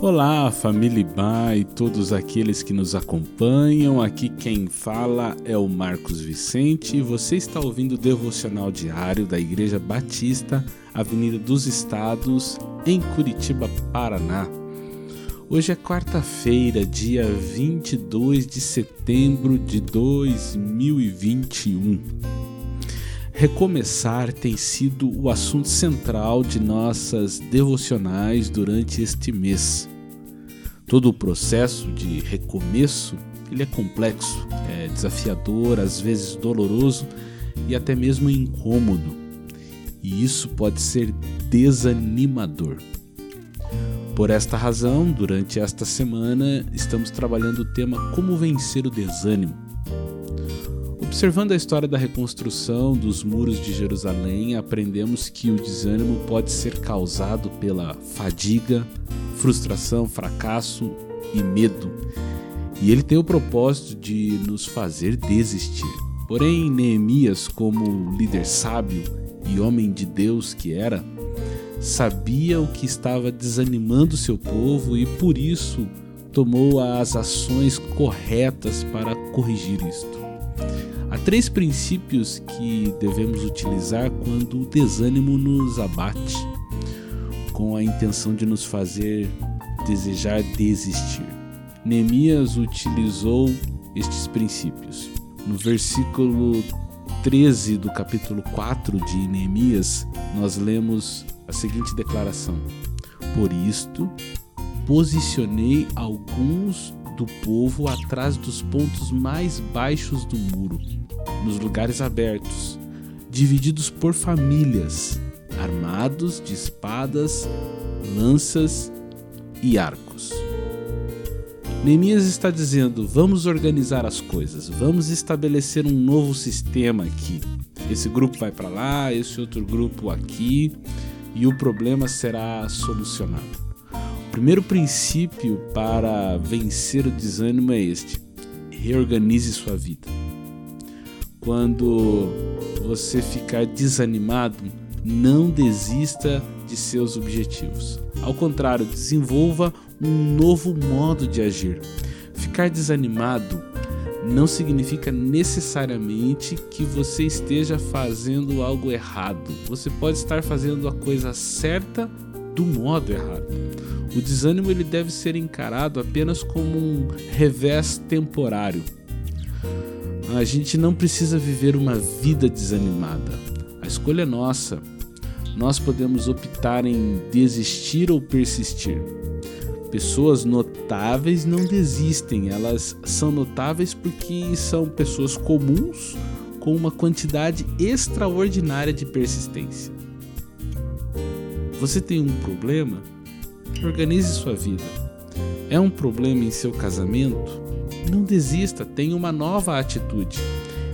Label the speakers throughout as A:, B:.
A: Olá, família Ibá e todos aqueles que nos acompanham. Aqui quem fala é o Marcos Vicente e você está ouvindo o devocional diário da Igreja Batista, Avenida dos Estados, em Curitiba, Paraná. Hoje é quarta-feira, dia 22 de setembro de 2021. Recomeçar tem sido o assunto central de nossas devocionais durante este mês. Todo o processo de recomeço ele é complexo, é desafiador, às vezes doloroso e até mesmo incômodo. E isso pode ser desanimador. Por esta razão, durante esta semana, estamos trabalhando o tema Como vencer o desânimo Observando a história da reconstrução dos muros de Jerusalém, aprendemos que o desânimo pode ser causado pela fadiga, frustração, fracasso e medo. E ele tem o propósito de nos fazer desistir. Porém, Neemias, como líder sábio e homem de Deus que era, sabia o que estava desanimando seu povo e por isso tomou as ações corretas para corrigir isto. Há três princípios que devemos utilizar quando o desânimo nos abate, com a intenção de nos fazer desejar desistir. Neemias utilizou estes princípios. No versículo 13 do capítulo 4 de Neemias, nós lemos a seguinte declaração: Por isto, posicionei alguns do povo atrás dos pontos mais baixos do muro, nos lugares abertos, divididos por famílias, armados de espadas, lanças e arcos. Neemias está dizendo: vamos organizar as coisas, vamos estabelecer um novo sistema aqui. Esse grupo vai para lá, esse outro grupo aqui, e o problema será solucionado primeiro princípio para vencer o desânimo é este: reorganize sua vida. Quando você ficar desanimado, não desista de seus objetivos. Ao contrário, desenvolva um novo modo de agir. Ficar desanimado não significa necessariamente que você esteja fazendo algo errado. Você pode estar fazendo a coisa certa do modo errado. O desânimo ele deve ser encarado apenas como um revés temporário. A gente não precisa viver uma vida desanimada. A escolha é nossa. Nós podemos optar em desistir ou persistir. Pessoas notáveis não desistem, elas são notáveis porque são pessoas comuns com uma quantidade extraordinária de persistência. Você tem um problema? Organize sua vida. É um problema em seu casamento? Não desista, tenha uma nova atitude.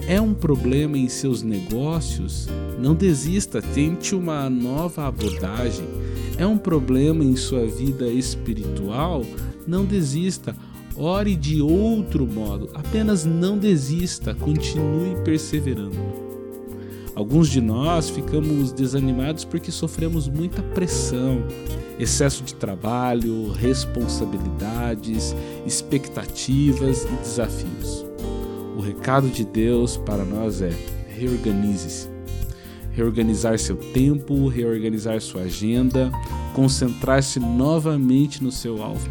A: É um problema em seus negócios? Não desista, tente uma nova abordagem. É um problema em sua vida espiritual? Não desista, ore de outro modo. Apenas não desista, continue perseverando. Alguns de nós ficamos desanimados porque sofremos muita pressão, excesso de trabalho, responsabilidades, expectativas e desafios. O recado de Deus para nós é: reorganize-se. Reorganizar seu tempo, reorganizar sua agenda, concentrar-se novamente no seu alvo,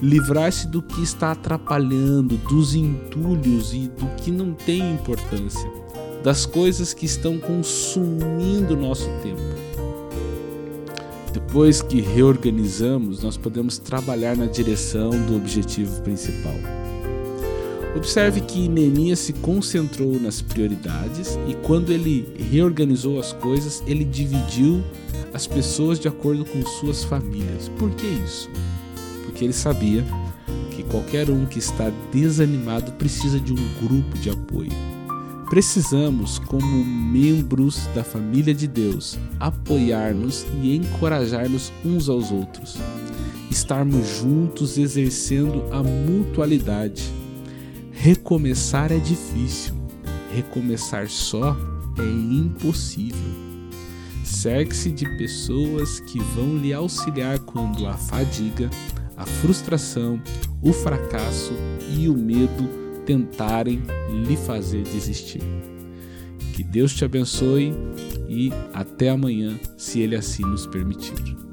A: livrar-se do que está atrapalhando, dos entulhos e do que não tem importância, das coisas que estão consumindo nosso tempo depois que reorganizamos, nós podemos trabalhar na direção do objetivo principal. Observe que Neemias se concentrou nas prioridades e quando ele reorganizou as coisas, ele dividiu as pessoas de acordo com suas famílias. Por que isso? Porque ele sabia que qualquer um que está desanimado precisa de um grupo de apoio. Precisamos, como membros da família de Deus, apoiar-nos e encorajar-nos uns aos outros. Estarmos juntos exercendo a mutualidade. Recomeçar é difícil, recomeçar só é impossível. Cerque-se de pessoas que vão lhe auxiliar quando a fadiga, a frustração, o fracasso e o medo tentarem lhe fazer desistir. Que Deus te abençoe e até amanhã, se Ele assim nos permitir.